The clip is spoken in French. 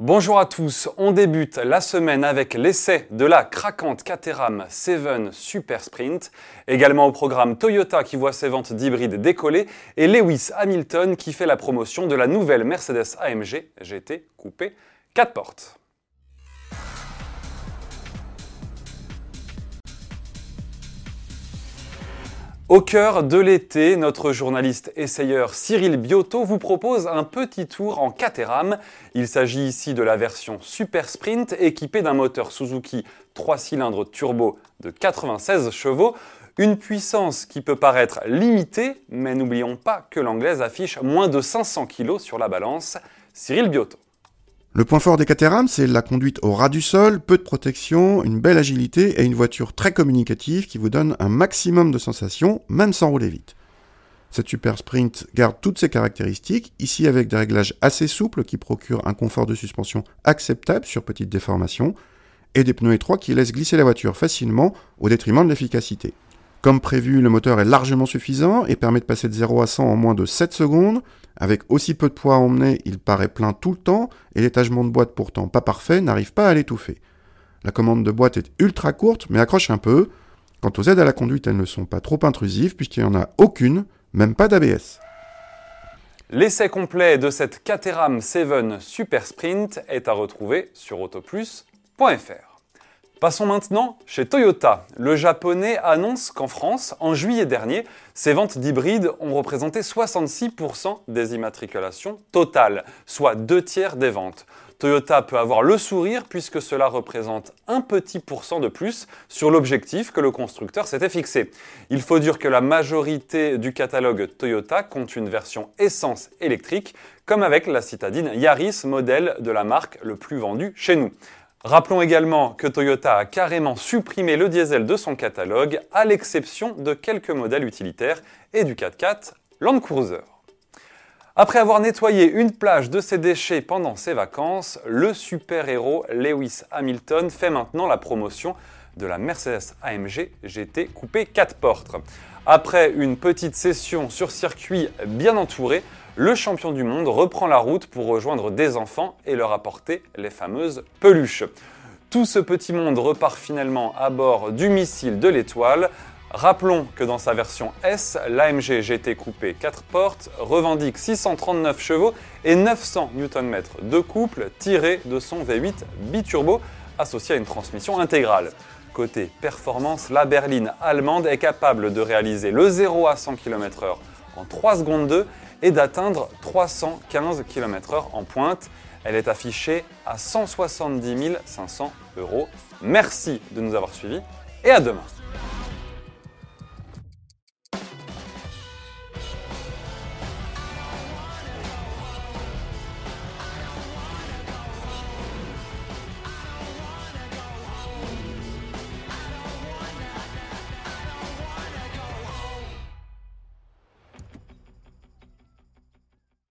Bonjour à tous, on débute la semaine avec l'essai de la craquante Caterham 7 Super Sprint, également au programme Toyota qui voit ses ventes d'hybrides décoller et Lewis Hamilton qui fait la promotion de la nouvelle Mercedes AMG GT coupé 4 portes. Au cœur de l'été, notre journaliste essayeur Cyril Biotto vous propose un petit tour en Caterham. Il s'agit ici de la version Super Sprint équipée d'un moteur Suzuki 3 cylindres turbo de 96 chevaux. Une puissance qui peut paraître limitée, mais n'oublions pas que l'anglaise affiche moins de 500 kg sur la balance. Cyril Biotto. Le point fort des Caterham, c'est la conduite au ras du sol, peu de protection, une belle agilité et une voiture très communicative qui vous donne un maximum de sensations, même sans rouler vite. Cette Super Sprint garde toutes ses caractéristiques, ici avec des réglages assez souples qui procurent un confort de suspension acceptable sur petites déformations, et des pneus étroits qui laissent glisser la voiture facilement au détriment de l'efficacité. Comme prévu, le moteur est largement suffisant et permet de passer de 0 à 100 en moins de 7 secondes. Avec aussi peu de poids à emmener, il paraît plein tout le temps et l'étagement de boîte pourtant pas parfait n'arrive pas à l'étouffer. La commande de boîte est ultra courte mais accroche un peu. Quant aux aides à la conduite, elles ne sont pas trop intrusives puisqu'il n'y en a aucune, même pas d'ABS. L'essai complet de cette Caterham 7 Super Sprint est à retrouver sur autoplus.fr. Passons maintenant chez Toyota. Le japonais annonce qu'en France, en juillet dernier, ses ventes d'hybrides ont représenté 66% des immatriculations totales, soit deux tiers des ventes. Toyota peut avoir le sourire puisque cela représente un petit pourcent de plus sur l'objectif que le constructeur s'était fixé. Il faut dire que la majorité du catalogue Toyota compte une version essence électrique, comme avec la citadine Yaris, modèle de la marque le plus vendu chez nous. Rappelons également que Toyota a carrément supprimé le diesel de son catalogue, à l'exception de quelques modèles utilitaires et du 4x4 Land Cruiser. Après avoir nettoyé une plage de ses déchets pendant ses vacances, le super-héros Lewis Hamilton fait maintenant la promotion de la Mercedes AMG GT coupé 4 portes. Après une petite session sur circuit bien entouré, le champion du monde reprend la route pour rejoindre des enfants et leur apporter les fameuses peluches. Tout ce petit monde repart finalement à bord du missile de l'étoile. Rappelons que dans sa version S, l'AMG GT coupé 4 portes revendique 639 chevaux et 900 Nm de couple tiré de son V8 biturbo associé à une transmission intégrale. Côté performance, la berline allemande est capable de réaliser le 0 à 100 km/h en 3 secondes 2 et d'atteindre 315 km/h en pointe. Elle est affichée à 170 500 euros. Merci de nous avoir suivis et à demain.